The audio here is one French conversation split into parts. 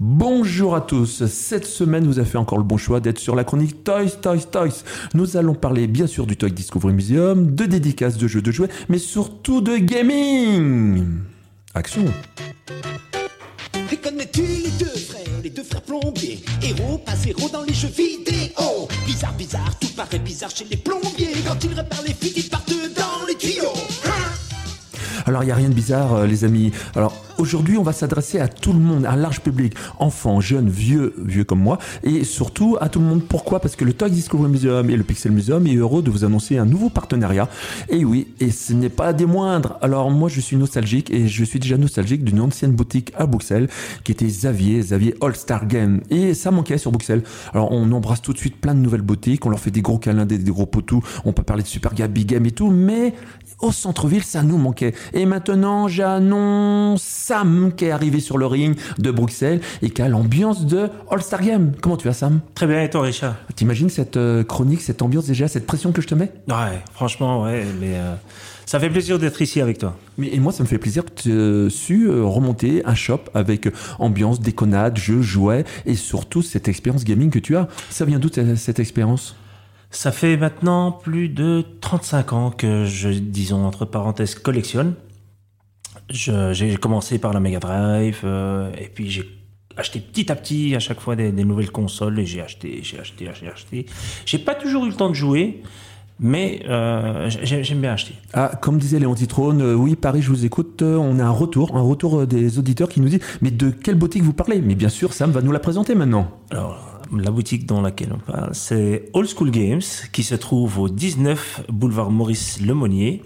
Bonjour à tous, cette semaine vous avez fait encore le bon choix d'être sur la chronique Toys Toys Toys. Nous allons parler bien sûr du Toy Discovery Museum, de dédicaces de jeux de jouets, mais surtout de gaming. Action Et connais-tu les deux frères, les deux frères plombiers? Héros, pas zéro dans les jeux vidéo Bizarre, bizarre, tout paraît bizarre chez les plombiers Il n'y a rien de bizarre euh, les amis. Alors aujourd'hui on va s'adresser à tout le monde, à un large public, enfants, jeunes, vieux, vieux comme moi, et surtout à tout le monde. Pourquoi? Parce que le Toy Discovery Museum et le Pixel Museum est heureux de vous annoncer un nouveau partenariat. Et oui, et ce n'est pas des moindres. Alors moi je suis nostalgique et je suis déjà nostalgique d'une ancienne boutique à Bruxelles qui était Xavier, Xavier All Star Game. Et ça manquait sur Bruxelles. Alors on embrasse tout de suite plein de nouvelles boutiques, on leur fait des gros câlins, des, gros potous, on peut parler de Super Gab, Big Game et tout, mais au centre-ville, ça nous manquait. Et maintenant, j'annonce Sam qui est arrivé sur le ring de Bruxelles et qui a l'ambiance de All-Star Game. Comment tu vas, Sam? Très bien, et toi, Richard? T'imagines cette euh, chronique, cette ambiance déjà, cette pression que je te mets? Ouais, franchement, ouais, mais euh, ça fait plaisir d'être ici avec toi. Mais, Et moi, ça me fait plaisir que tu aies su euh, remonter un shop avec euh, ambiance, déconnade, jeux, jouets et surtout cette expérience gaming que tu as. Ça vient d'où cette expérience? Ça fait maintenant plus de 35 ans que je, disons, entre parenthèses, collectionne. J'ai commencé par la Mega Drive, euh, et puis j'ai acheté petit à petit à chaque fois des, des nouvelles consoles, et j'ai acheté, j'ai acheté, j'ai acheté. J'ai pas toujours eu le temps de jouer, mais euh, j'ai- j'aime bien acheter. Ah, comme disait Léon Titrone, euh, oui, Paris, je vous écoute. euh, on a un retour, un retour des auditeurs qui nous dit Mais de quelle boutique vous parlez? Mais bien sûr, Sam va nous la présenter maintenant. Alors, la boutique dans laquelle on parle, c'est Old School Games, qui se trouve au 19 boulevard Maurice Lemonnier.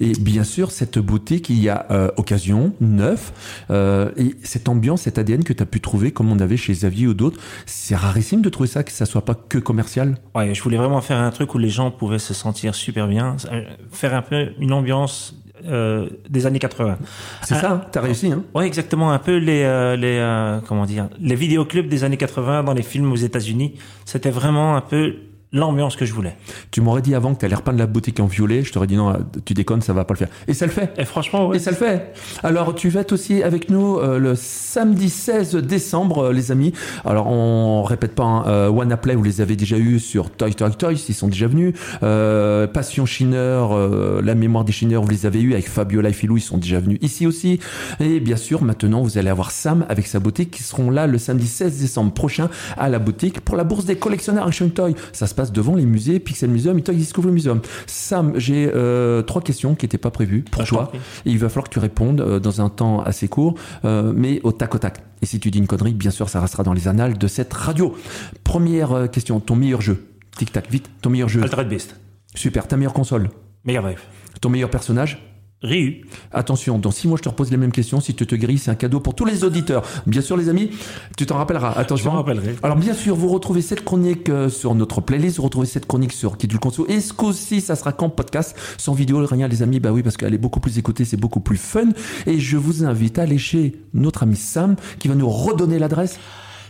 Et bien sûr, cette boutique, il y a euh, occasion, neuf, euh, et cette ambiance, cet ADN que tu as pu trouver, comme on avait chez Xavier ou d'autres, c'est rarissime de trouver ça, que ça soit pas que commercial. Ouais, je voulais vraiment faire un truc où les gens pouvaient se sentir super bien, euh, faire un peu une ambiance euh, des années 80. C'est ça, hein t'as réussi, hein Ouais, exactement, un peu les euh, les euh, comment dire, les vidéoclubs des années 80 dans les films aux États-Unis. C'était vraiment un peu l'ambiance que je voulais. Tu m'aurais dit avant que tu allais repeindre la boutique en violet, je t'aurais dit non, tu déconnes, ça va pas le faire. Et ça le fait Et franchement, ouais. Et ça le fait. Alors, tu vas être aussi avec nous euh, le samedi 16 décembre, euh, les amis. Alors, on répète pas, hein, euh, Wanna Play, vous les avez déjà eu sur Toy Toy Toys, ils sont déjà venus. Euh, Passion Chineur, euh, la mémoire des Chineurs, vous les avez eu avec Fabiola et Philou, ils sont déjà venus ici aussi. Et bien sûr, maintenant, vous allez avoir Sam avec sa boutique qui seront là le samedi 16 décembre prochain à la boutique pour la bourse des collectionneurs Action Toy. Ça se passe devant les musées Pixel Museum et Toy Discovery Museum. Sam, j'ai euh, trois questions qui n'étaient pas prévues pour Ah, toi. Et il va falloir que tu répondes euh, dans un temps assez court, euh, mais au tac au tac. Et si tu dis une connerie, bien sûr, ça restera dans les annales de cette radio. Première question, ton meilleur jeu Tic tac, vite, ton meilleur jeu. Altered Beast, Super, ta meilleure console Mega Drive, Ton meilleur personnage Ryu, Attention, dans six mois, je te repose les mêmes questions. Si tu te grilles, c'est un cadeau pour tous les auditeurs. Bien sûr, les amis, tu t'en rappelleras. je Attention. m'en rappellerai. Alors bien sûr, vous retrouvez cette chronique euh, sur notre playlist, vous retrouvez cette chronique sur Kidul Conso. Et ce coup-ci, ça sera qu'en podcast, sans vidéo, rien les amis? Bah oui, parce qu'elle est beaucoup plus écoutée, c'est beaucoup plus fun. Et je vous invite à aller chez notre ami Sam, qui va nous redonner l'adresse.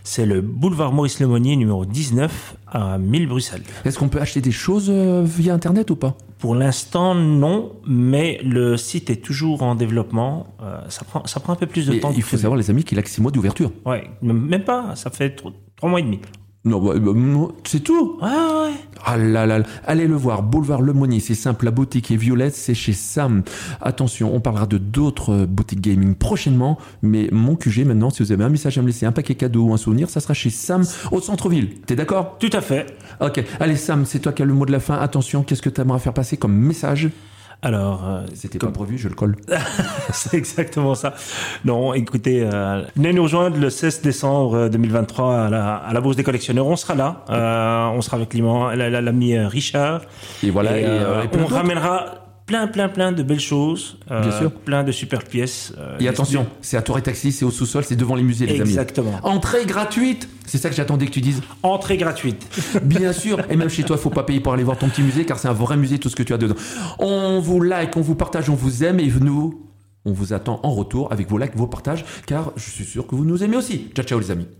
C'est le boulevard Maurice Lemonnier numéro 19 à 1000 Bruxelles. Est-ce qu'on peut acheter des choses euh, via Internet ou pas? Pour l'instant, non, mais le site est toujours en développement. Euh, ça, prend, ça prend un peu plus de Mais temps. Il faut savoir, les amis, qu'il a que six mois d'ouverture. Ouais, même pas, ça fait tro- trois mois et demi. Non, bah, bah, c'est tout. Ouais, ouais. Ah là là, là. allez le voir, boulevard Lemonnier, c'est simple, la boutique est violette, c'est chez Sam. Attention, on parlera de d'autres euh, boutiques gaming prochainement, mais mon QG maintenant, si vous avez un message à me laisser, un paquet cadeau ou un souvenir, ça sera chez Sam au centre-ville. T'es d'accord? Tout à fait. Ok, allez Sam, c'est toi qui as le mot de la fin. Attention, qu'est-ce que tu aimerais faire passer comme message? Alors, euh, C'était comme- pas prévu, je le colle. c'est exactement ça. Non, écoutez, euh, venez nous rejoindre le 16 décembre 2023 à la, à la Bourse des collectionneurs. On sera là. Euh, on sera avec l'ami euh, Richard. Et voilà, Et, et, euh, euh, et on ramènera plein, plein, plein de belles choses. euh, Bien sûr. Plein de super pièces. euh, Et attention, c'est à Tour et Taxi, c'est au sous-sol, c'est devant les musées, les amis. Exactement. Entrée gratuite C'est ça que j'attendais que tu dises. Entrée gratuite. Bien sûr, et même chez toi, faut pas payer pour aller voir ton petit musée car c'est un vrai musée tout ce que tu as dedans. On vous like, on vous partage, on vous aime et nous, on vous attend en retour avec vos likes, vos partages car je suis sûr que vous nous aimez aussi. Ciao ciao les amis.